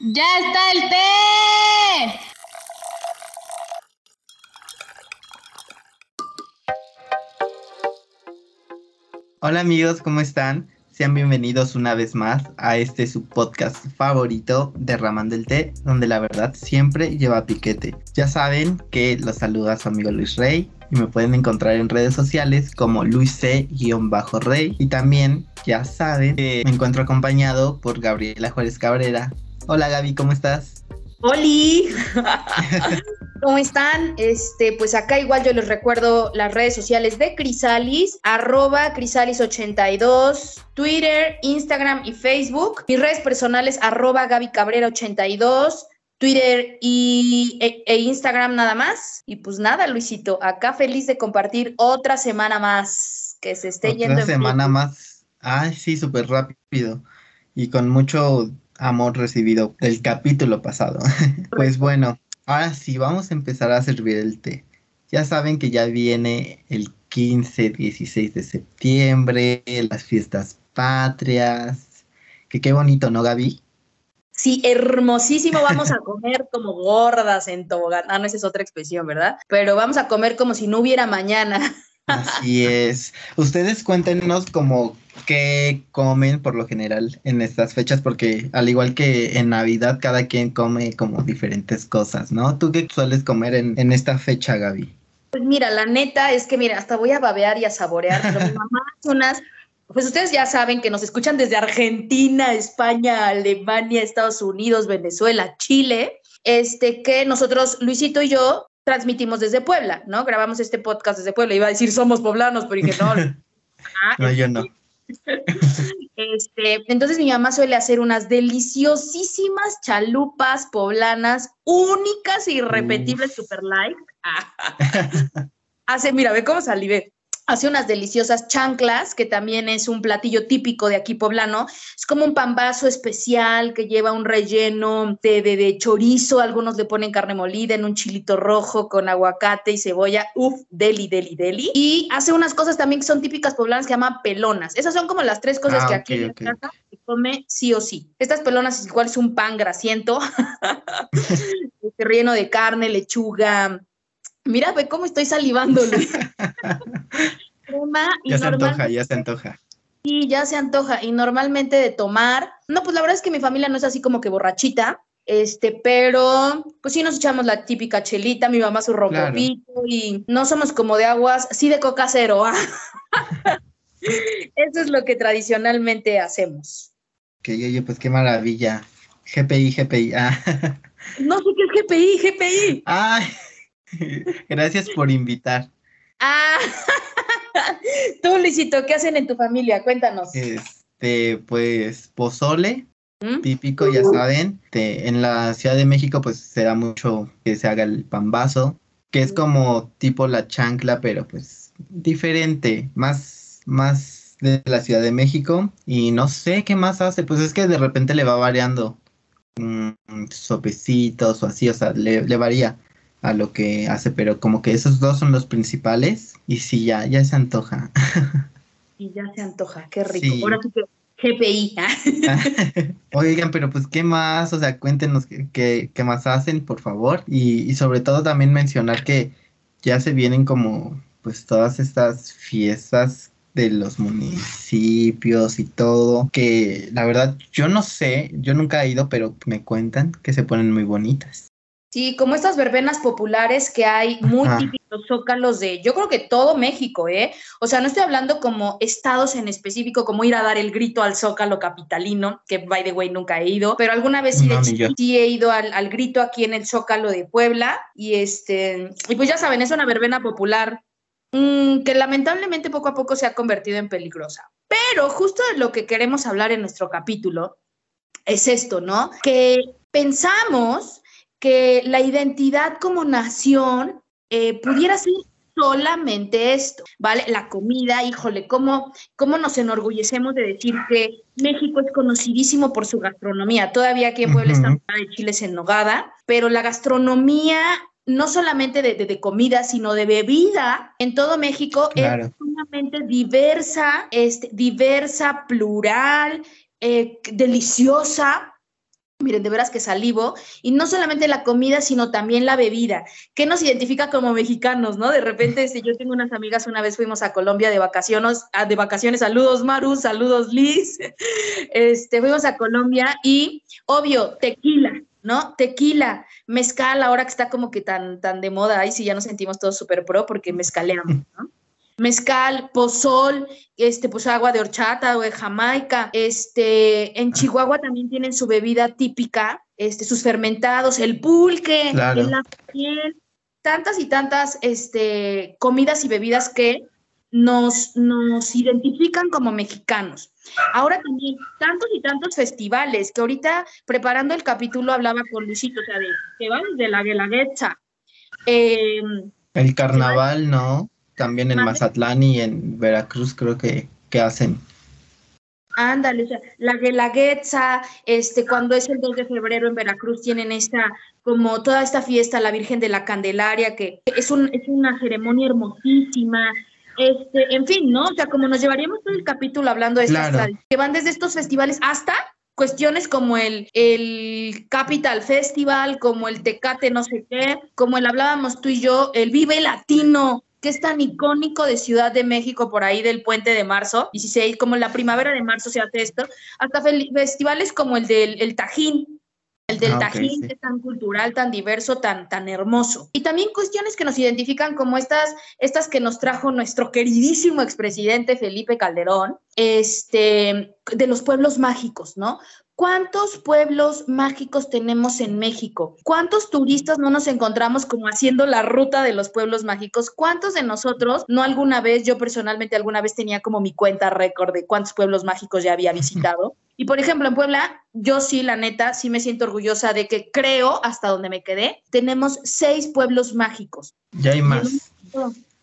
¡Ya está el té! Hola amigos, ¿cómo están? Sean bienvenidos una vez más a este su podcast favorito, Derramando el Té, donde la verdad siempre lleva piquete. Ya saben que los saluda su amigo Luis Rey y me pueden encontrar en redes sociales como Luis C-Rey y también ya saben que me encuentro acompañado por Gabriela Juárez Cabrera. Hola Gaby, ¿cómo estás? ¡Holi! ¿Cómo están? Este, pues acá igual yo les recuerdo las redes sociales de Crisalis, arroba Crisalis82, Twitter, Instagram y Facebook. Mis redes personales, arroba Gaby Cabrera 82. Twitter y, e, e, Instagram nada más. Y pues nada, Luisito, acá feliz de compartir otra semana más que se esté yendo. Otra semana más. Ay, sí, súper rápido. Y con mucho amor recibido del capítulo pasado. pues bueno, ahora sí, vamos a empezar a servir el té. Ya saben que ya viene el 15, 16 de septiembre, las fiestas patrias. Que qué bonito, ¿no, Gaby? Sí, hermosísimo, vamos a comer como gordas en tobogán. Ah, no, esa es otra expresión, ¿verdad? Pero vamos a comer como si no hubiera mañana. Así es. Ustedes cuéntenos como qué comen por lo general en estas fechas, porque al igual que en Navidad, cada quien come como diferentes cosas, ¿no? ¿Tú qué sueles comer en, en esta fecha, Gaby? Pues mira, la neta es que, mira, hasta voy a babear y a saborear, pero mi mamá hace unas pues ustedes ya saben que nos escuchan desde Argentina, España, Alemania, Estados Unidos, Venezuela, Chile, este que nosotros, Luisito y yo, transmitimos desde Puebla, ¿no? Grabamos este podcast desde Puebla. Iba a decir somos poblanos, pero dije no. Ah, no, yo no. Este, entonces mi mamá suele hacer unas deliciosísimas chalupas poblanas, únicas e irrepetibles, super like. Hace, mira, ve cómo salivé hace unas deliciosas chanclas, que también es un platillo típico de aquí poblano. Es como un pambazo especial que lleva un relleno de, de, chorizo, algunos le ponen carne molida en un chilito rojo con aguacate y cebolla. Uf, deli, deli, deli. Y hace unas cosas también que son típicas poblanas que se llaman pelonas. Esas son como las tres cosas ah, que aquí casa se come sí o sí. Estas pelonas es igual es un pan grasiento, relleno de carne, lechuga, Mira, ve cómo estoy salivando, ya se antoja, ya se antoja. Sí, ya se antoja. Y normalmente de tomar, no, pues la verdad es que mi familia no es así como que borrachita, este, pero pues sí nos echamos la típica chelita, mi mamá su rompopito y no somos como de aguas, sí de coca cero. Eso es lo que tradicionalmente hacemos. Que oye, pues qué maravilla. GPI, GPI. Ah. No sé qué es GPI, GPI. Ay. Gracias por invitar. Ah, tú, Luisito, ¿qué hacen en tu familia? Cuéntanos. Este, pues, pozole, ¿Mm? típico, ya saben. en la Ciudad de México, pues, se da mucho que se haga el pambazo, que es como tipo la chancla, pero pues, diferente, más, más de la Ciudad de México. Y no sé qué más hace, pues es que de repente le va variando. Mm, sopecitos o así, o sea, le varía a lo que hace, pero como que esos dos son los principales y sí, ya, ya se antoja. Y ya se antoja, qué rico. Ahora sí que GPI. Oigan, pero pues, ¿qué más? O sea, cuéntenos qué, qué, más hacen, por favor. Y, y, sobre todo también mencionar que ya se vienen como, pues, todas estas fiestas de los municipios y todo, que la verdad yo no sé, yo nunca he ido, pero me cuentan que se ponen muy bonitas. Sí, como estas verbenas populares que hay muy típicos zócalos de, yo creo que todo México, ¿eh? O sea, no estoy hablando como estados en específico, como ir a dar el grito al zócalo capitalino, que by the way nunca he ido, pero alguna vez sí, sí he ido al, grito aquí en el zócalo de Puebla y este, y pues ya saben, es una verbena popular mm, que lamentablemente poco a poco se ha convertido en peligrosa. Pero justo de lo que queremos hablar en nuestro capítulo es esto, ¿no? Que pensamos que la identidad como nación eh, pudiera ser solamente esto, ¿vale? La comida, híjole, ¿cómo, ¿cómo nos enorgullecemos de decir que México es conocidísimo por su gastronomía? Todavía aquí en Puebla está de chiles en nogada, pero la gastronomía no solamente de, comida, sino de bebida en todo México es sumamente diversa, este, diversa, plural, eh, deliciosa, Miren, de veras que salivo, y no solamente la comida, sino también la bebida, que nos identifica como mexicanos, ¿no? De repente, si yo tengo unas amigas, una vez fuimos a Colombia de vacaciones, de vacaciones, saludos Maru, saludos Liz, este, fuimos a Colombia y, obvio, tequila, ¿no? Tequila, mezcal, ahora que está como que tan, tan de moda, ahí sí ya nos sentimos todos súper pro porque mezcaleamos, ¿no? Mezcal, pozol, este, pues agua de horchata o de Jamaica. Este, en Chihuahua también tienen su bebida típica, este, sus fermentados, el pulque, el piel, tantas y tantas este, comidas y bebidas que nos, nos identifican como mexicanos. Ahora también tantos y tantos festivales, que ahorita preparando el capítulo hablaba con Luisito, o sea, de, que van desde la Guelaguetza. Em, el carnaval, ¿no? También en Mazatlán y en Veracruz creo que, que hacen. Ándale, o sea, la Guelaguetza, este, cuando es el 2 de febrero en Veracruz tienen esta, como toda esta fiesta, la Virgen de la Candelaria, que es, un, es una ceremonia hermosísima, este, en fin, ¿no? O sea, como nos llevaríamos todo el capítulo hablando de estas que van desde estos festivales hasta cuestiones como el, el Capital Festival, como el Tecate no sé qué, como el hablábamos tú y yo, el Vive Latino, que es tan icónico de Ciudad de México por ahí del puente de marzo, 16, como la primavera de marzo se hace esto, hasta festivales como el del el Tajín, el del ah, Tajín, que es tan cultural, tan diverso, tan, tan hermoso. Y también cuestiones que nos identifican como estas, estas que nos trajo nuestro queridísimo expresidente Felipe Calderón, este, de los pueblos mágicos, ¿no? ¿Cuántos pueblos mágicos tenemos en México? ¿Cuántos turistas no nos encontramos como haciendo la ruta de los pueblos mágicos? ¿Cuántos de nosotros no alguna vez, yo personalmente alguna vez tenía como mi cuenta récord de cuántos pueblos mágicos ya había visitado? Y por ejemplo, en Puebla, yo sí, la neta, sí me siento orgullosa de que creo, hasta donde me quedé, tenemos seis pueblos mágicos. Ya hay más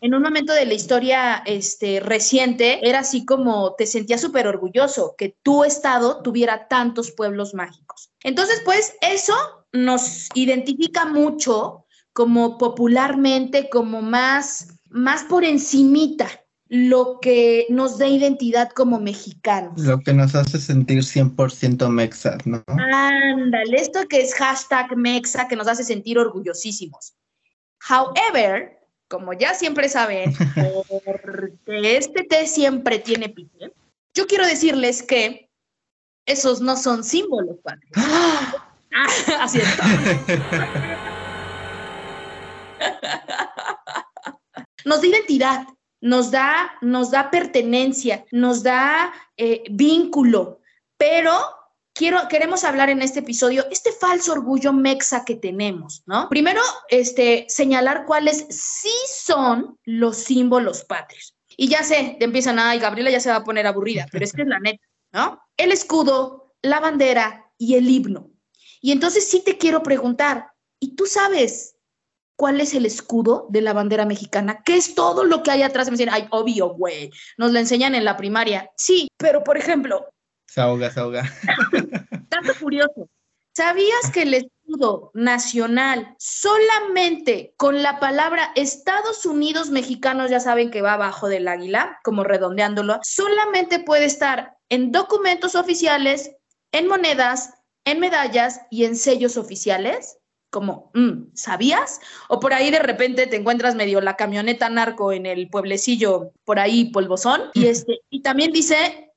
en un momento de la historia este, reciente, era así como te sentías súper orgulloso que tu estado tuviera tantos pueblos mágicos. Entonces, pues eso nos identifica mucho como popularmente, como más, más por encimita lo que nos da identidad como mexicanos. Lo que nos hace sentir 100% mexa, ¿no? Ándale, esto que es hashtag mexa, que nos hace sentir orgullosísimos. However, como ya siempre saben, porque este té siempre tiene pique, yo quiero decirles que esos no son símbolos patrios. Ah, así. Nos da identidad, nos da, nos da pertenencia, nos da eh, vínculo, pero quiero, queremos hablar en este episodio este falso orgullo mexa que tenemos, ¿no? Primero, este, señalar cuáles sí son los símbolos patrios. Y ya sé, te empiezan, ay, Gabriela ya se va a poner aburrida, pero es que es la neta, ¿no? El escudo, la bandera y el himno. Y entonces sí te quiero preguntar, ¿y tú sabes cuál es el escudo de la bandera mexicana? ¿Qué es todo lo que hay atrás? Me dicen, ay, obvio, güey, nos lo enseñan en la primaria. Sí, pero por ejemplo, se ahoga, se ahoga. Tanto curioso. ¿Sabías que el escudo nacional solamente con la palabra Estados Unidos mexicanos, ya saben que va abajo del águila, como redondeándolo, solamente puede estar en documentos oficiales, en monedas, en medallas y en sellos oficiales? Como, mm, ¿sabías? O por ahí de repente te encuentras medio la camioneta narco en el pueblecillo, por ahí polvozón, y, este, y también dice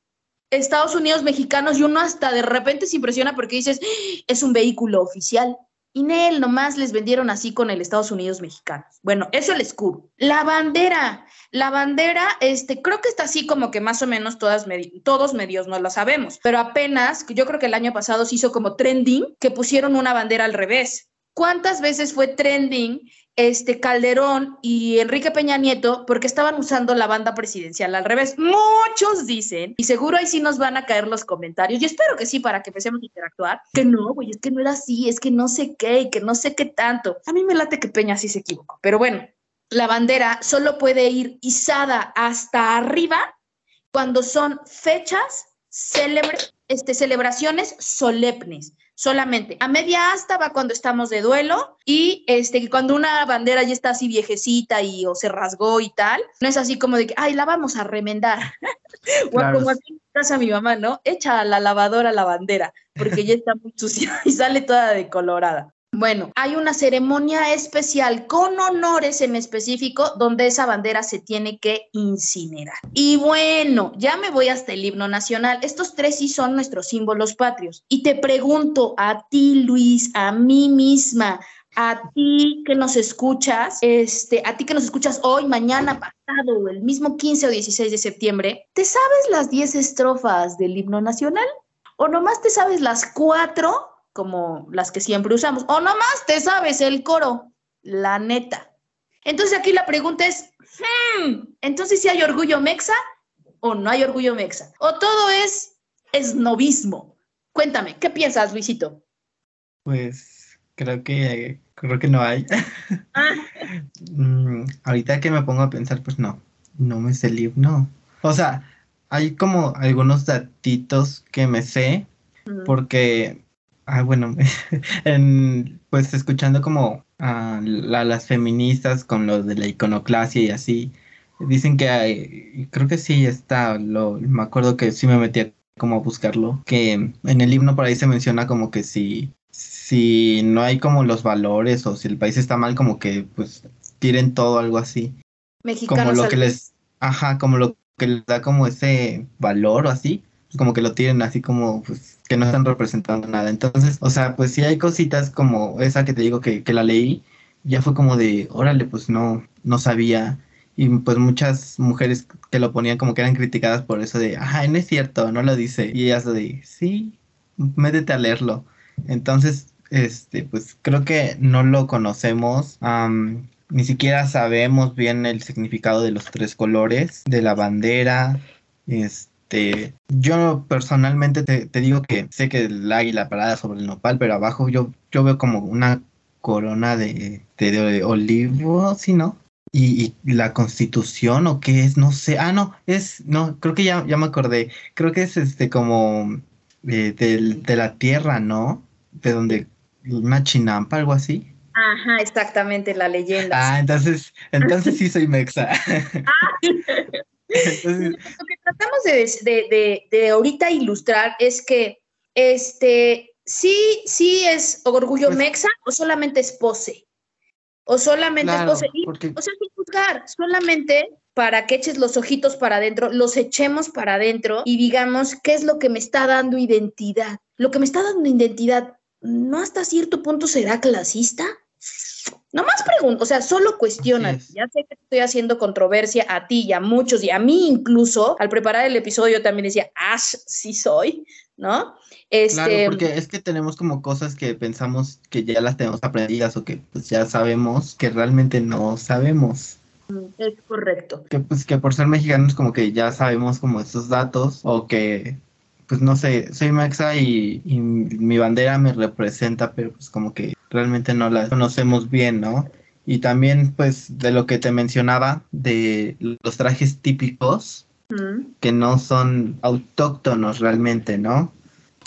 Estados Unidos mexicanos y uno hasta de repente se impresiona porque dices, es un vehículo oficial. Y Nel, nomás les vendieron así con el Estados Unidos mexicanos. Bueno, eso el escudo. La bandera, la bandera, este, creo que está así como que más o menos todas todos medios no lo sabemos, pero apenas, yo creo que el año pasado se hizo como trending que pusieron una bandera al revés. ¿Cuántas veces fue trending este Calderón y Enrique Peña Nieto porque estaban usando la banda presidencial al revés. Muchos dicen, y seguro ahí sí nos van a caer los comentarios, y espero que sí para que empecemos a interactuar, que no, güey, es que no era así, es que no sé qué, que no sé qué tanto. A mí me late que Peña sí se equivocó, pero bueno, la bandera solo puede ir izada hasta arriba cuando son fechas, célebre, este, celebraciones solemnes solamente. A media asta va cuando estamos de duelo y este, cuando una bandera ya está así viejecita y o se rasgó y tal, no es así como de que, ay, la vamos a remendar. o como aquí en casa mi mamá, ¿no? Echa a la lavadora la bandera porque ya está muy sucia y sale toda decolorada. Bueno, hay una ceremonia especial con honores en específico donde esa bandera se tiene que incinerar. Y bueno, ya me voy hasta el himno nacional. Estos tres sí son nuestros símbolos patrios. Y te pregunto a ti, Luis, a mí misma, a ti que nos escuchas, este, a ti que nos escuchas hoy, mañana, pasado, el mismo 15 o 16 de septiembre, ¿te sabes las 10 estrofas del himno nacional? ¿O nomás te sabes las cuatro como las que siempre usamos. O nomás te sabes el coro, la neta. Entonces aquí la pregunta es, hmm, entonces si hay orgullo mexa o no hay orgullo mexa. O todo es esnovismo. Cuéntame, ¿qué piensas, Luisito? Pues creo que creo que no hay. Ah. Mm, ahorita que me pongo a pensar, pues no, no me sé el himno. O sea, hay como algunos datitos que me sé, porque Ah, bueno, en, pues escuchando como a, las feministas con lo de la iconoclasia y así, dicen que hay, creo que sí está, lo, me acuerdo que sí me metí como a buscarlo, que en el himno por ahí se menciona como que si, si no hay como los valores o si el país está mal, como que pues tiren todo, algo así. Mexicanos como lo que les, ajá, como lo que les da como ese valor o así, como que lo tienen así como pues que no están representando nada. Entonces, o sea, pues sí hay cositas como esa que te digo que, que la leí, ya fue como de, órale, pues no, no sabía. Y pues muchas mujeres que lo ponían como que eran criticadas por eso de, ajá, no es cierto, no lo dice. Y ellas de, sí, métete a leerlo. Entonces, este, pues creo que no lo conocemos. ni siquiera sabemos bien el significado de los tres colores, de la bandera, este este, yo personalmente te, digo que sé que el águila parada sobre el nopal, pero abajo yo, yo veo como una corona de, de, olivo, ¿sí, no? Y, la constitución o qué es, no sé. Ah, no, es, no, creo que ya, ya me acordé. Creo que es este como eh, de, la tierra, ¿no? De donde una chinampa, algo así. Ajá, exactamente, la leyenda. Ah, entonces, entonces sí soy mexa. Lo que tratamos de, ahorita ilustrar es que este sí, sí es orgullo pues mexa o solamente es pose. O solamente es pose. O sea, sin juzgar, solamente para que eches los ojitos para adentro, los echemos para adentro y digamos qué es lo que me está dando identidad. Lo que me está dando identidad, ¿no hasta cierto punto será clasista? Nomás pregunto, o sea, solo cuestiona. Ya sé que estoy haciendo controversia a ti y a muchos y a mí incluso. Al preparar el episodio también decía, Ash, sí soy, ¿no? Este... Claro, porque es que tenemos como cosas que pensamos que ya las tenemos aprendidas o que pues ya sabemos que realmente no sabemos. Mm, es correcto. Que pues que por ser mexicanos como que ya sabemos como esos datos o que pues no sé, soy mexa y, y mi bandera me representa, pero pues como que realmente no la conocemos bien, ¿no? Y también, pues, de lo que te mencionaba, de los trajes típicos, que no son autóctonos realmente, ¿no?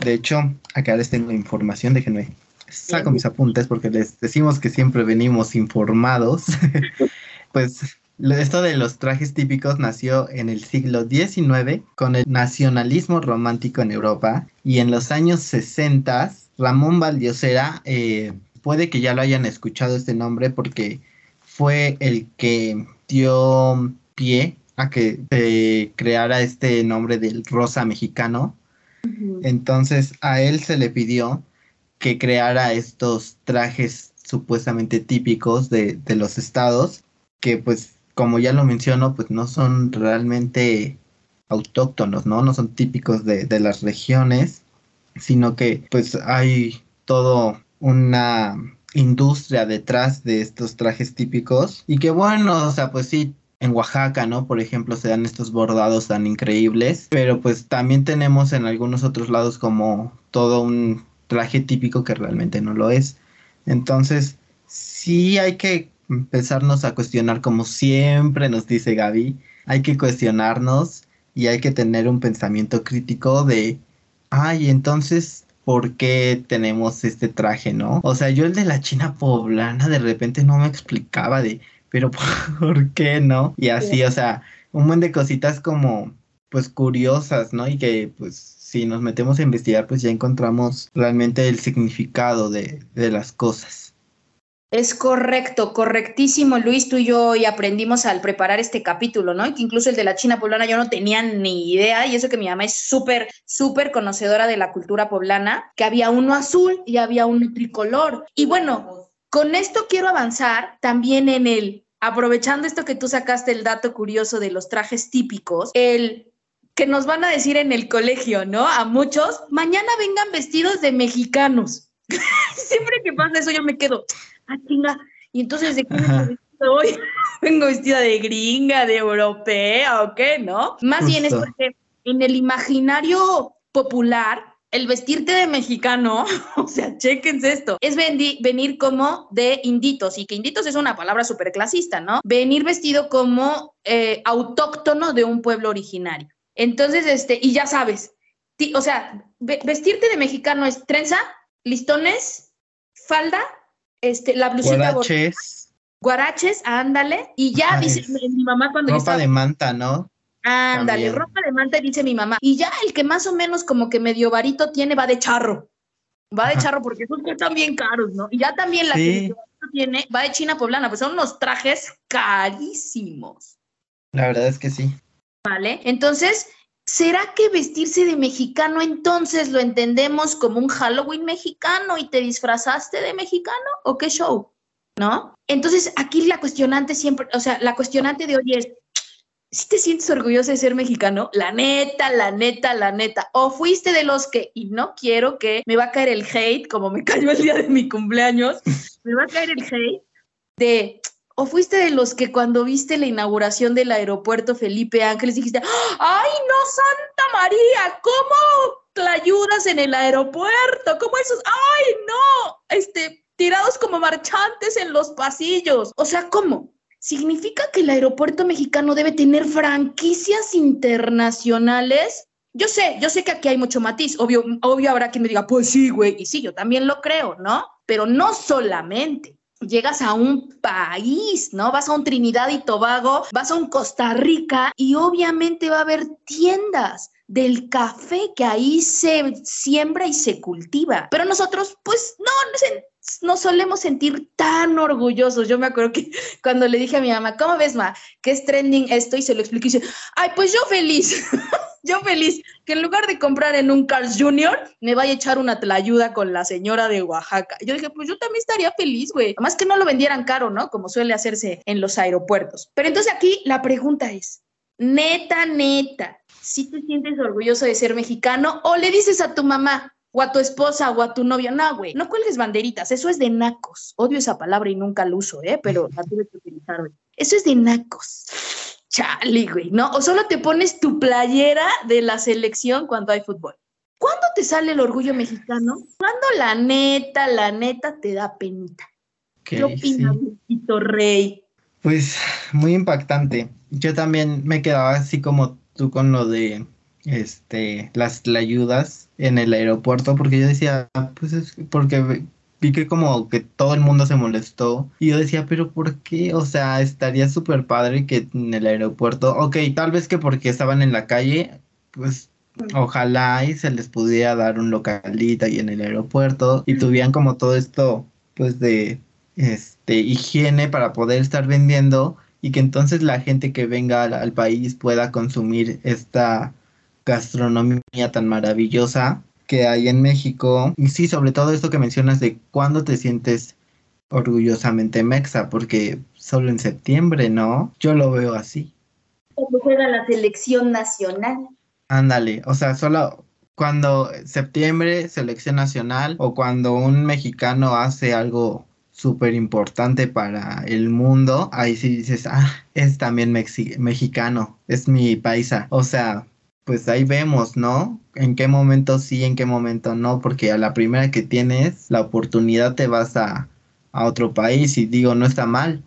De hecho, acá les tengo información, déjenme, saco mis apuntes porque les decimos que siempre venimos informados. pues esto de los trajes típicos nació en el siglo XIX con el nacionalismo romántico en Europa y en los años 60 Ramón Valdiosera eh, puede que ya lo hayan escuchado este nombre porque fue el que dio pie a que se creara este nombre del rosa mexicano. Entonces a él se le pidió que creara estos trajes supuestamente típicos de, los estados, que pues como ya lo menciono, pues no son realmente autóctonos, ¿no? No son típicos de, de las regiones, sino que pues hay todo una industria detrás de estos trajes típicos y que bueno, o sea, pues sí, en Oaxaca, ¿no? Por ejemplo, se dan estos bordados tan increíbles, pero pues también tenemos en algunos otros lados como todo un traje típico que realmente no lo es. Entonces, sí hay que empezarnos a cuestionar como siempre nos dice Gaby, hay que cuestionarnos y hay que tener un pensamiento crítico de, ay, entonces por qué tenemos este traje, ¿no? O sea, yo el de la China poblana de repente no me explicaba de, pero ¿por qué no? Y así, o sea, un montón de cositas como, pues curiosas, ¿no? Y que, pues, si nos metemos a investigar, pues ya encontramos realmente el significado de, de las cosas. Es correcto, correctísimo, Luis. Tú y yo hoy aprendimos al preparar este capítulo, ¿no? que incluso el de la China poblana yo no tenía ni idea, y eso que mi mamá es súper, súper conocedora de la cultura poblana, que había uno azul y había uno tricolor. Y bueno, con esto quiero avanzar también en el, aprovechando esto que tú sacaste el dato curioso de los trajes típicos, el que nos van a decir en el colegio, ¿no? A muchos, mañana vengan vestidos de mexicanos. Siempre que pasa eso yo me quedo, ah, chinga. Y entonces, ¿de qué hoy? Vengo vestida de gringa, de europea o qué, ¿no? Más bien es porque en el imaginario popular, el vestirte de mexicano, o sea, chéquense esto, es venir como de inditos, y que inditos es una palabra súper clasista, ¿no? Venir vestido como eh, autóctono de un pueblo originario. Entonces, este, y ya sabes, o sea, vestirte de mexicano es trenza, listones, falda este, la blusita. Guaraches. Guaraches, ándale. Y ya dice mi mamá cuando Ropa de manta, ¿no? Ándale, ropa de manta, dice mi mamá. Y ya el que más o menos como que medio varito tiene va de charro. Va de charro porque esos están bien caros, ¿no? Y ya también la que tiene va de China poblana, pues son unos trajes carísimos. La verdad es que sí. Vale, entonces ¿Será que vestirse de mexicano entonces lo entendemos como un Halloween mexicano y te disfrazaste de mexicano o qué show? ¿No? Entonces aquí la cuestionante siempre, o sea, la cuestionante de hoy es, si te sientes orgulloso de ser mexicano, la neta, la neta, la neta, o fuiste de los que, y no quiero que me va a caer el hate, como me cayó el día de mi cumpleaños, me va a caer el hate de, ¿O fuiste de los que cuando viste la inauguración del aeropuerto Felipe Ángeles dijiste, ay no, Santa María, ¿cómo te ayudas en el aeropuerto? ¿Cómo esos? Ay no, este, tirados como marchantes en los pasillos. O sea, ¿cómo? ¿Significa que el aeropuerto mexicano debe tener franquicias internacionales? Yo sé, yo sé que aquí hay mucho matiz. Obvio, obvio habrá quien me diga, pues sí, güey. Y sí, yo también lo creo, ¿no? Pero no solamente llegas a un país, ¿no? Vas a un Trinidad y Tobago, vas a un Costa Rica y obviamente va a haber tiendas del café que ahí se siembra y se cultiva. Pero nosotros, pues, no, nos solemos sentir tan orgullosos. Yo me acuerdo que cuando le dije a mi mamá, ¿cómo ves, ma? ¿Qué es trending esto? Y se lo expliqué y dice, ay, pues yo feliz. yo feliz que en lugar de comprar en un Carl's Jr., me vaya a echar una tlayuda con la señora de Oaxaca. Yo dije, pues yo también estaría feliz, güey. Además que no lo vendieran caro, ¿no? Como suele hacerse en los aeropuertos. Pero entonces aquí la pregunta es, neta, neta, si te sientes orgulloso de ser mexicano o le dices a tu mamá, o a tu esposa o a tu novio. No, güey, no cuelgues banderitas, eso es de nacos. Odio esa palabra y nunca la uso, ¿eh? Pero la tuve que utilizar hoy. Eso es de nacos. Chale, güey, ¿no? O solo te pones tu playera de la selección cuando hay fútbol. ¿Cuándo te sale el orgullo mexicano? Cuando la neta, la neta te da penita. ¿Qué opinas, Rey? Pues muy impactante. Yo también me quedaba así como tú con lo de este las ayudas en el aeropuerto porque yo decía, pues es porque vi que como que todo el mundo se molestó y yo decía, pero ¿por qué? O sea, estaría súper padre que en el aeropuerto, ok, tal vez que porque estaban en la calle, pues ojalá y se les pudiera dar un localita ahí en el aeropuerto y tuvieran como todo esto, pues de este higiene para poder estar vendiendo y que entonces la gente que venga al país pueda consumir esta gastronomía tan maravillosa que hay en México. Y sí, sobre todo esto que mencionas de cuándo te sientes orgullosamente mexa, porque solo en septiembre, ¿no? Yo lo veo así. Cuando juega la selección nacional. Ándale, o sea, solo cuando septiembre, selección nacional, o cuando un mexicano hace algo súper importante para el mundo, ahí sí dices, ah, es también mexicano, es mi paisa. O sea, pues ahí vemos, ¿no? En qué momento sí, en qué momento no, porque a la primera que tienes la oportunidad te vas a, otro país y digo, no está mal,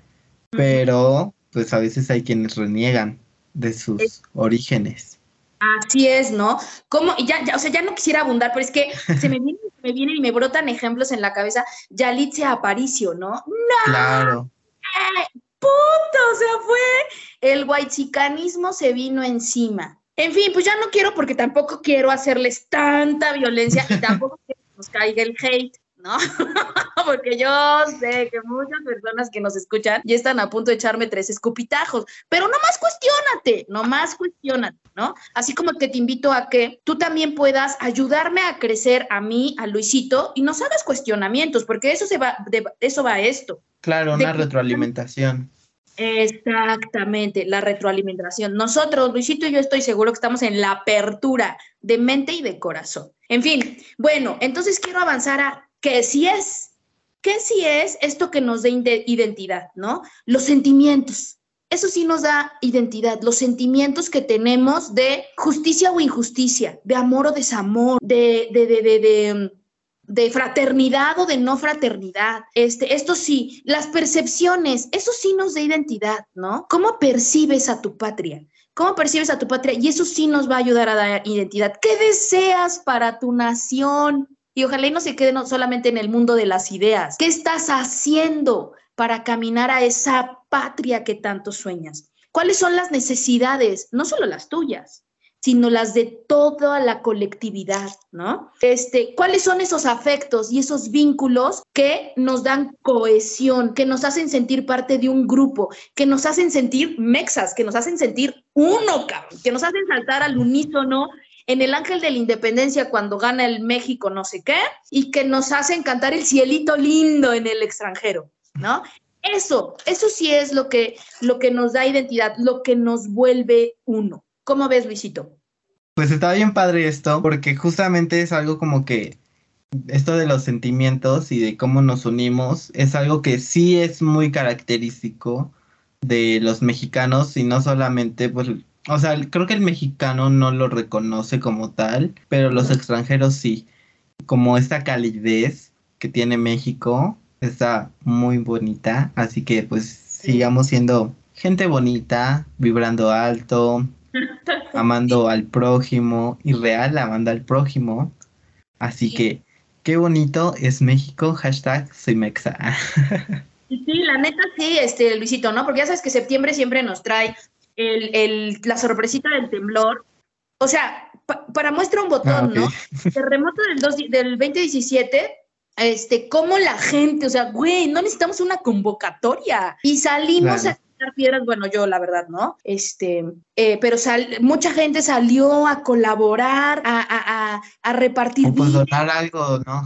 pero pues a veces hay quienes reniegan de sus orígenes. Así es, ¿no? Como, ya, ya, o sea, ya no quisiera abundar, pero es que se me vienen, me vienen y me brotan ejemplos en la cabeza. Yalitza Aparicio, ¿no? ¡No! Claro. ¡Puto! O sea, fue el whitezicanismo se vino encima. En fin, pues ya no quiero porque tampoco quiero hacerles tanta violencia y tampoco quiero que nos caiga el hate. ¿no? Porque yo sé que muchas personas que nos escuchan ya están a punto de echarme tres escupitajos, pero nomás cuestionate, nomás cuestionate, ¿no? Así como que te invito a que tú también puedas ayudarme a crecer a mí, a Luisito, y nos hagas cuestionamientos, porque eso se va, de, eso va a esto. Claro, una retroalimentación. Exactamente, la retroalimentación. Nosotros, Luisito y yo estoy seguro que estamos en la apertura de mente y de corazón. En fin, bueno, entonces quiero avanzar a qué sí es, qué sí es esto que nos dé identidad, ¿no? Los sentimientos. Eso sí nos da identidad, los sentimientos que tenemos de justicia o injusticia, de amor o desamor, de, de, de, de, de fraternidad o de no fraternidad. Este, esto sí, las percepciones, eso sí nos da identidad, ¿no? ¿Cómo percibes a tu patria? ¿Cómo percibes a tu patria? Y eso sí nos va a ayudar a dar identidad. ¿Qué deseas para tu nación? Y ojalá y no se quede solamente en el mundo de las ideas. ¿Qué estás haciendo para caminar a esa patria que tanto sueñas? ¿Cuáles son las necesidades, no solo las tuyas, sino las de toda la colectividad, ¿no? Este, ¿cuáles son esos afectos y esos vínculos que nos dan cohesión, que nos hacen sentir parte de un grupo, que nos hacen sentir mexas, que nos hacen sentir uno, que nos hacen saltar al unísono en el Ángel de la Independencia cuando gana el México no sé qué, y que nos hacen cantar el cielito lindo en el extranjero, ¿no? Eso, eso sí es lo que, lo que nos da identidad, lo que nos vuelve uno. ¿Cómo ves, Luisito? Pues está bien padre esto, porque justamente es algo como que esto de los sentimientos y de cómo nos unimos es algo que sí es muy característico de los mexicanos y no solamente pues o sea, creo que el mexicano no lo reconoce como tal, pero los extranjeros sí. Como esta calidez que tiene México está muy bonita, así que pues sigamos siendo gente bonita, vibrando alto, amando al prójimo y real amando al prójimo. Así que qué bonito es México, hashtag soy mexa. Sí, la neta sí, este Luisito, ¿no? Porque ya sabes que septiembre siempre nos trae el, la sorpresita del temblor. O sea, para muestra un botón, ah, ¿no? Terremoto del, dos, del 2017, este, cómo la gente, o sea, güey, no necesitamos una convocatoria. Y salimos a piedras, bueno, yo la verdad, ¿no? Este, eh, pero mucha gente salió a colaborar, a, a, a, a repartir. Pues donar algo, ¿no?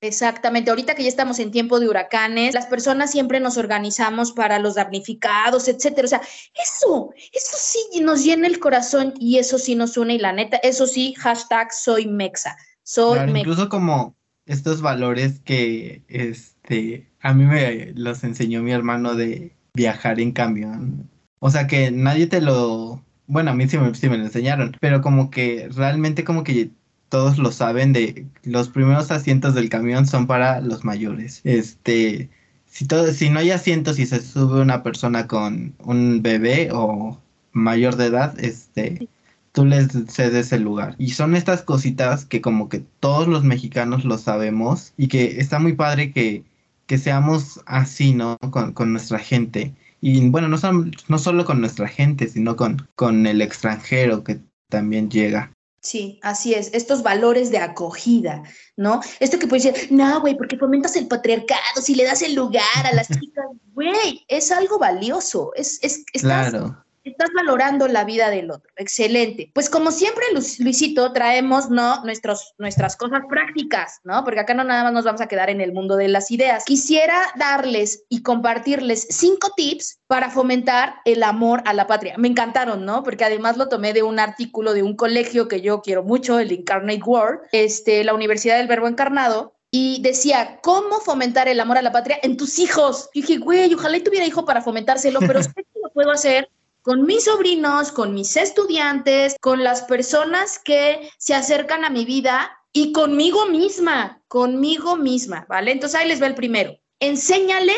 Exactamente, ahorita que ya estamos en tiempo de huracanes, las personas siempre nos organizamos para los damnificados, etcétera. O sea, eso, eso sí nos llena el corazón y eso sí nos une y la neta, eso sí, hashtag soy mexa. Soy Incluso como estos valores que este a mí me los enseñó mi hermano de viajar en camión. O sea que nadie te lo, bueno, a mí sí me, sí me lo enseñaron, pero como que realmente como que todos lo saben, de los primeros asientos del camión son para los mayores. Este, si todo, si no hay asientos y se sube una persona con un bebé o mayor de edad, este, tú les cedes el lugar. Y son estas cositas que como que todos los mexicanos lo sabemos y que está muy padre que, que seamos así, ¿no? Con, con nuestra gente. Y bueno, no, son, no solo con nuestra gente, sino con, con el extranjero que también llega. Sí, así es, estos valores de acogida, ¿no? Esto que puedes decir, no, güey, porque fomentas el patriarcado, si le das el lugar a las chicas, güey, es algo valioso, es, es, claro estás valorando la vida del otro. Excelente. Pues como siempre, Luisito, traemos, ¿no? Nuestros, nuestras cosas prácticas, ¿no? Porque acá no nada más nos vamos a quedar en el mundo de las ideas. Quisiera darles y compartirles cinco tips para fomentar el amor a la patria. Me encantaron, ¿no? Porque además lo tomé de un artículo de un colegio que yo quiero mucho, el Incarnate World, este, la Universidad del Verbo Encarnado, y decía, ¿cómo fomentar el amor a la patria en tus hijos? Y dije, güey, ojalá tuviera hijo para fomentárselo, pero sé que lo puedo hacer con mis sobrinos, con mis estudiantes, con las personas que se acercan a mi vida y conmigo misma, conmigo misma, ¿vale? Entonces ahí les va el primero. Enséñale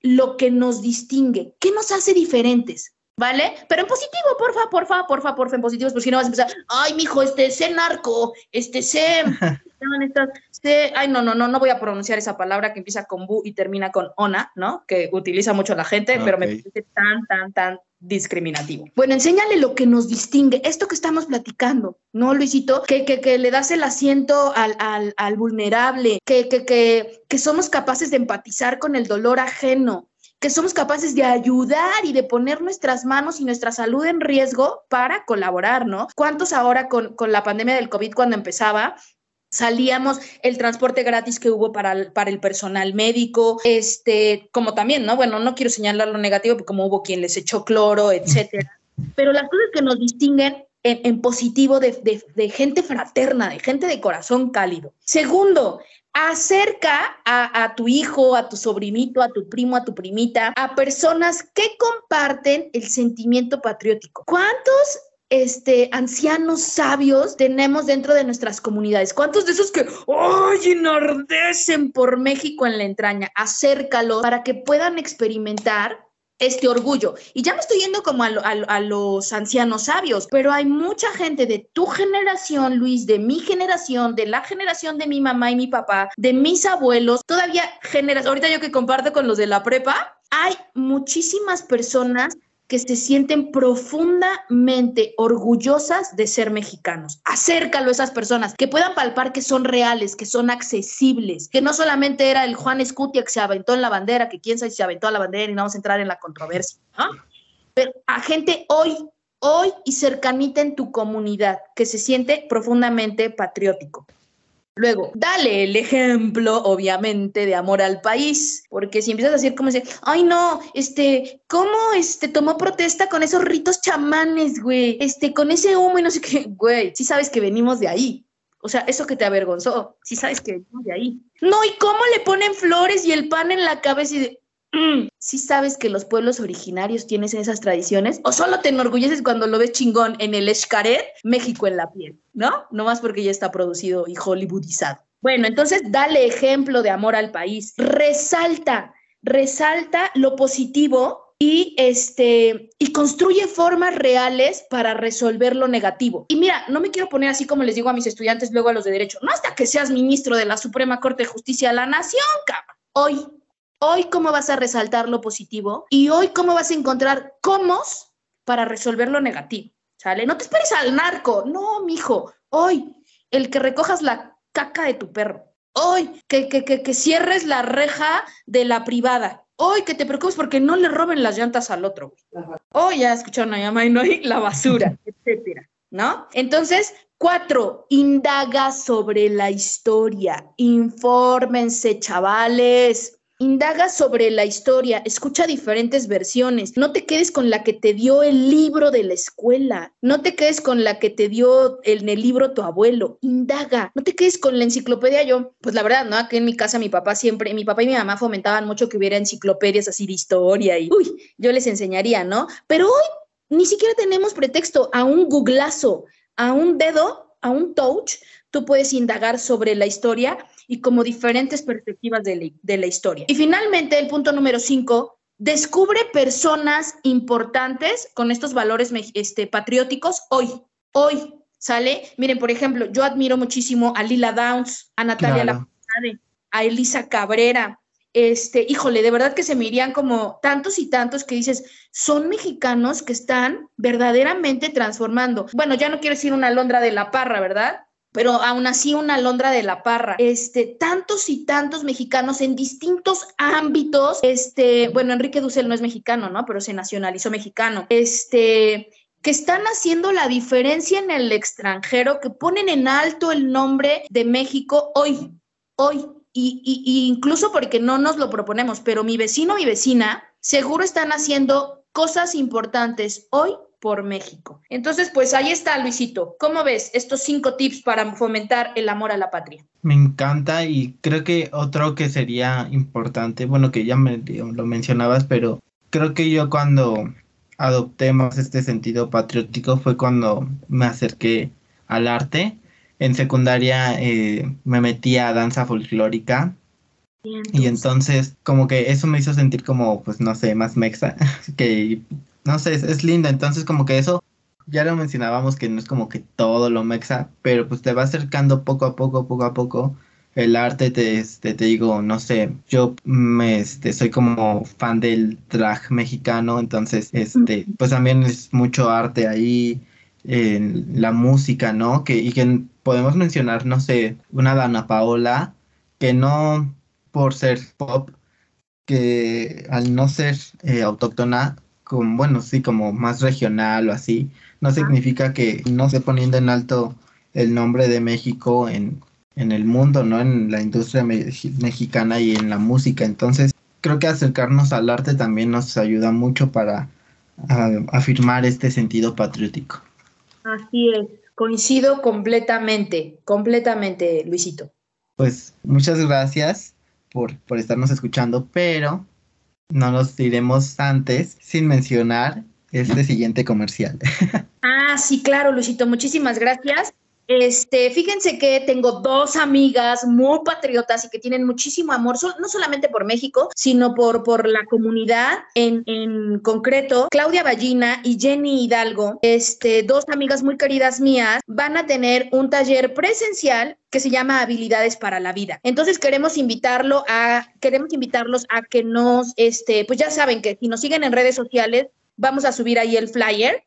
lo que nos distingue, qué nos hace diferentes. ¿Vale? Pero en positivo, porfa, porfa, porfa, porfa, en positivos, porque si no vas a empezar, ay, mijo, este, sé narco, este, sé, sé, ay, no, no, no, no voy a pronunciar esa palabra que empieza con bu y termina con ona, ¿no? Que utiliza mucho la gente, pero me parece tan, tan, tan discriminativo. Bueno, enséñale lo que nos distingue, esto que estamos platicando, ¿no, Luisito? Que, que, que le das el asiento al, al, al vulnerable, que, que, que, que somos capaces de empatizar con el dolor ajeno, que somos capaces de ayudar y de poner nuestras manos y nuestra salud en riesgo para colaborar, ¿no? ¿Cuántos ahora con, con la pandemia del COVID cuando empezaba salíamos el transporte gratis que hubo para el, para el personal médico, este, como también, ¿no? Bueno, no quiero señalar lo negativo, porque como hubo quien les echó cloro, etcétera, pero las cosas que nos distinguen en, positivo de, de, gente fraterna, de gente de corazón cálido. Segundo, acerca a, tu hijo, a tu sobrinito, a tu primo, a tu primita, a personas que comparten el sentimiento patriótico. ¿Cuántos este, ancianos sabios tenemos dentro de nuestras comunidades? ¿Cuántos de esos que, ¡ay, enardecen por México en la entraña? Acércalos para que puedan experimentar este orgullo. Y ya me estoy yendo como a, a, a, los ancianos sabios, pero hay mucha gente de tu generación, Luis, de mi generación, de la generación de mi mamá y mi papá, de mis abuelos, todavía generación, ahorita yo que comparto con los de la prepa, hay muchísimas personas que se sienten profundamente orgullosas de ser mexicanos. Acércalo a esas personas, que puedan palpar que son reales, que son accesibles, que no solamente era el Juan Escutia que se aventó en la bandera, que quién sabe si se aventó a la bandera y no vamos a entrar en la controversia. Pero a gente hoy, hoy y cercanita en tu comunidad, que se siente profundamente patriótico. Luego, dale el ejemplo, obviamente, de amor al país, porque si empiezas a decir como dice, ay no, este, ¿cómo este tomó protesta con esos ritos chamanes, güey? Este, con ese humo y no sé qué, güey, sí sabes que venimos de ahí. O sea, eso que te avergonzó, sí sabes que venimos de ahí. No, ¿y cómo le ponen flores y el pan en la cabeza y de. ¿Sí sabes que los pueblos originarios tienen esas tradiciones? ¿O solo te enorgulleces cuando lo ves chingón en el Xcaret, México en la piel? ¿No? No más porque ya está producido y hollywoodizado. Bueno, entonces dale ejemplo de amor al país. Resalta, resalta lo positivo y este y construye formas reales para resolver lo negativo. Y mira, no me quiero poner así como les digo a mis estudiantes luego a los de derecho, no hasta que seas ministro de la Suprema Corte de Justicia de la Nación, cabrón. Hoy Hoy cómo vas a resaltar lo positivo y hoy cómo vas a encontrar cómo para resolver lo negativo, ¿sale? No te esperes al narco, no, mijo. Hoy, el que recojas la caca de tu perro. Hoy, que, que, que, que cierres la reja de la privada. Hoy, que te preocupes porque no le roben las llantas al otro. Hoy, ya escucharon a mi y no hay la basura, etcétera, ¿no? Entonces, Cuatro, indaga sobre la historia. Infórmense, chavales. Indaga sobre la historia, escucha diferentes versiones, no te quedes con la que te dio el libro de la escuela, no te quedes con la que te dio en el libro tu abuelo, indaga, no te quedes con la enciclopedia. Yo, pues la verdad, ¿no? Aquí en mi casa mi papá siempre, mi papá y mi mamá fomentaban mucho que hubiera enciclopedias así de historia y, uy, yo les enseñaría, ¿no? Pero hoy ni siquiera tenemos pretexto. A un googlazo, a un dedo, a un touch, tú puedes indagar sobre la historia y como diferentes perspectivas de la, de la historia. Y finalmente, el punto número cinco, descubre personas importantes con estos valores este, patrióticos hoy, hoy, ¿sale? Miren, por ejemplo, yo admiro muchísimo a Lila Downs, a Natalia claro. Lafourcade, a Elisa Cabrera, este, híjole, de verdad que se me irían como tantos y tantos que dices, son mexicanos que están verdaderamente transformando. Bueno, ya no quiero decir una Londra de la Parra, ¿verdad? Pero aún así una Londra de la Parra. Este, tantos y tantos mexicanos en distintos ámbitos. Este, bueno, Enrique Dussel no es mexicano, ¿no? Pero se nacionalizó mexicano. Este, que están haciendo la diferencia en el extranjero, que ponen en alto el nombre de México hoy, hoy. Y, y, y incluso porque no nos lo proponemos, pero mi vecino, mi vecina, seguro están haciendo cosas importantes hoy por México. Entonces, pues ahí está, Luisito. ¿Cómo ves estos cinco tips para fomentar el amor a la patria? Me encanta y creo que otro que sería importante, bueno, que ya me lo mencionabas, pero creo que yo cuando adopté más este sentido patriótico fue cuando me acerqué al arte. En secundaria eh, me metí a danza folclórica y entonces como que eso me hizo sentir como, pues no sé, más mexa, que no sé, es, es lindo. Entonces como que eso ya lo mencionábamos que no es como que todo lo mexa, pero pues te va acercando poco a poco, poco a poco. El arte, te, este, te digo, no sé, yo me, este, soy como fan del drag mexicano, entonces, este, pues también es mucho arte ahí, en la música, ¿no? Que, y que podemos mencionar, no sé, una Dana Paola, que no por ser pop, que al no ser eh, autóctona, como, bueno, sí, como más regional o así, no significa que no esté poniendo en alto el nombre de México en, en el mundo, ¿no? En la industria mexicana y en la música. Entonces, creo que acercarnos al arte también nos ayuda mucho para afirmar este sentido patriótico. Así es, coincido completamente, completamente, Luisito. Pues muchas gracias por, por estarnos escuchando, pero no nos iremos antes sin mencionar este siguiente comercial. Ah, sí, claro, Luisito, muchísimas gracias. Este, fíjense que tengo dos amigas muy patriotas y que tienen muchísimo amor, no solamente por México, sino por, por la comunidad en, en concreto. Claudia Ballina y Jenny Hidalgo, este, dos amigas muy queridas mías, van a tener un taller presencial que se llama Habilidades para la Vida. Entonces queremos invitarlo a, queremos invitarlos a que nos, este, pues ya saben que si nos siguen en redes sociales, vamos a subir ahí el flyer.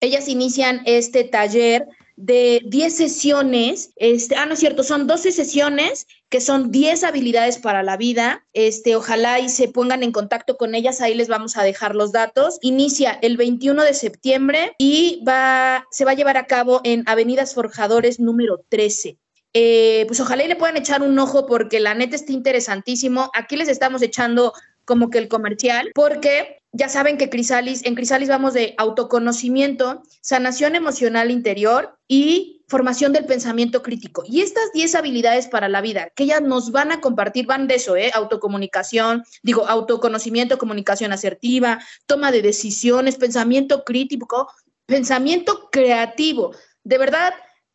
Ellas inician este taller de 10 sesiones, este, ah, no es cierto, son 12 sesiones que son 10 habilidades para la vida. Este, ojalá y se pongan en contacto con ellas, ahí les vamos a dejar los datos. Inicia el 21 de septiembre y va, se va a llevar a cabo en Avenidas Forjadores número 13. Eh, pues ojalá y le puedan echar un ojo porque la neta está interesantísimo. Aquí les estamos echando como que el comercial, porque ya saben que Crisalis, en Crisalis vamos de autoconocimiento, sanación emocional interior y formación del pensamiento crítico. Y estas 10 habilidades para la vida que ellas nos van a compartir van de eso, ¿eh? Autocomunicación, digo, autoconocimiento, comunicación asertiva, toma de decisiones, pensamiento crítico, pensamiento creativo. De verdad,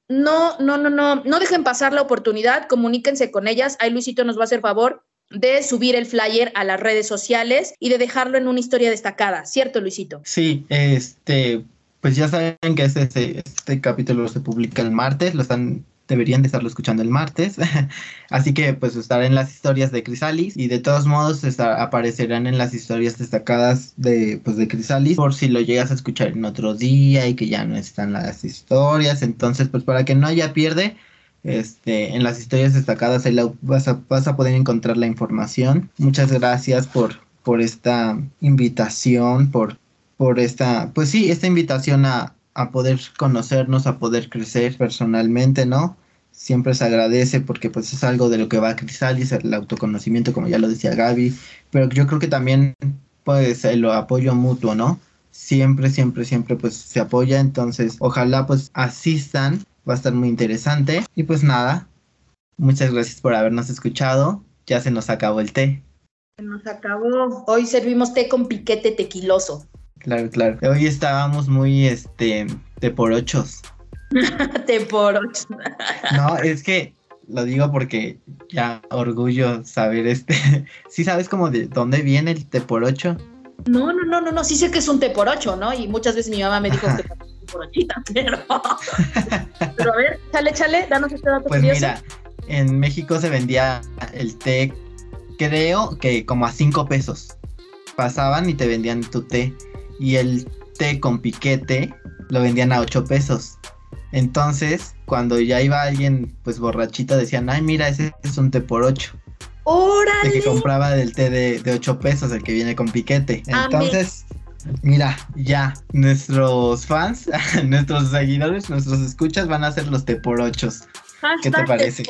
no, no, no, no, no dejen pasar la oportunidad, comuníquense con ellas. Ahí Luisito nos va a hacer favor de subir el flyer a las redes sociales y de dejarlo en una historia destacada, ¿cierto, Luisito? Sí, este, pues ya saben que este, este capítulo se publica el martes, lo están deberían de estarlo escuchando el martes. Así que pues estará en las historias de Crisalis y de todos modos aparecerán en las historias destacadas de pues de Crisalis por si lo llegas a escuchar en otro día y que ya no están las historias. Entonces pues para que no haya pierde, este, en las historias destacadas vas, a, poder encontrar la información. Muchas gracias por, esta invitación, por, esta, pues sí, esta invitación a, a poder conocernos, a poder crecer personalmente, ¿no? Siempre se agradece porque pues es algo de lo que va a Crisalis, el autoconocimiento, como ya lo decía Gaby, pero yo creo que también pues el apoyo mutuo, ¿no? Siempre, siempre, siempre pues se apoya, entonces ojalá pues asistan va a estar muy interesante. Y pues nada, muchas gracias por habernos escuchado. Ya se nos acabó el té. Se nos acabó. Hoy servimos té con piquete tequiloso. Claro, claro. Hoy estábamos muy, este, de por ochos. de por ochos. no, es que lo digo porque ya orgullo saber este. ¿Sí sabes como de dónde viene el té por ocho? No, no, no, no, no. Sí sé que es un té por ocho, ¿no? Y muchas veces mi mamá me dijo que brochita, pero, pero a ver, chale, chale, danos este dato pues mira, en México se vendía el té, creo que como a cinco pesos. Pasaban y te vendían tu té. Y el té con piquete lo vendían a ocho pesos. Entonces, cuando ya iba alguien pues borrachito, decían, ay, mira, ese es un té por ocho. ¡Órale! El que compraba del té de, de 8 pesos, el que viene con piquete. Entonces, Mira, ya, nuestros fans, nuestros seguidores, nuestros escuchas van a ser los T por ochos. ¿Qué te parece?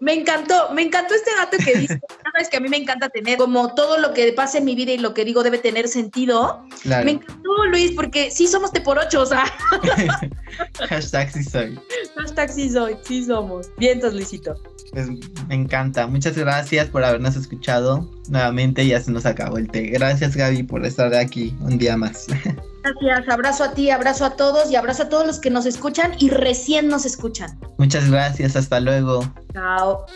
Me encantó, me encantó este dato que dice. Sabes que a mí me encanta tener como todo lo que pasa en mi vida y lo que digo debe tener sentido. Me encantó, Luis, porque sí somos te por ocho, o sea. Hashtag sí soy. Hashtag sí soy, sí somos. Vientos, Luisito. Pues me encanta. Muchas gracias por habernos escuchado. Nuevamente ya se nos acabó el té. Gracias, Gaby, por estar aquí un día más. Gracias, abrazo a ti, abrazo a todos y abrazo a todos los que nos escuchan y recién nos escuchan. Muchas gracias, hasta luego. Chao.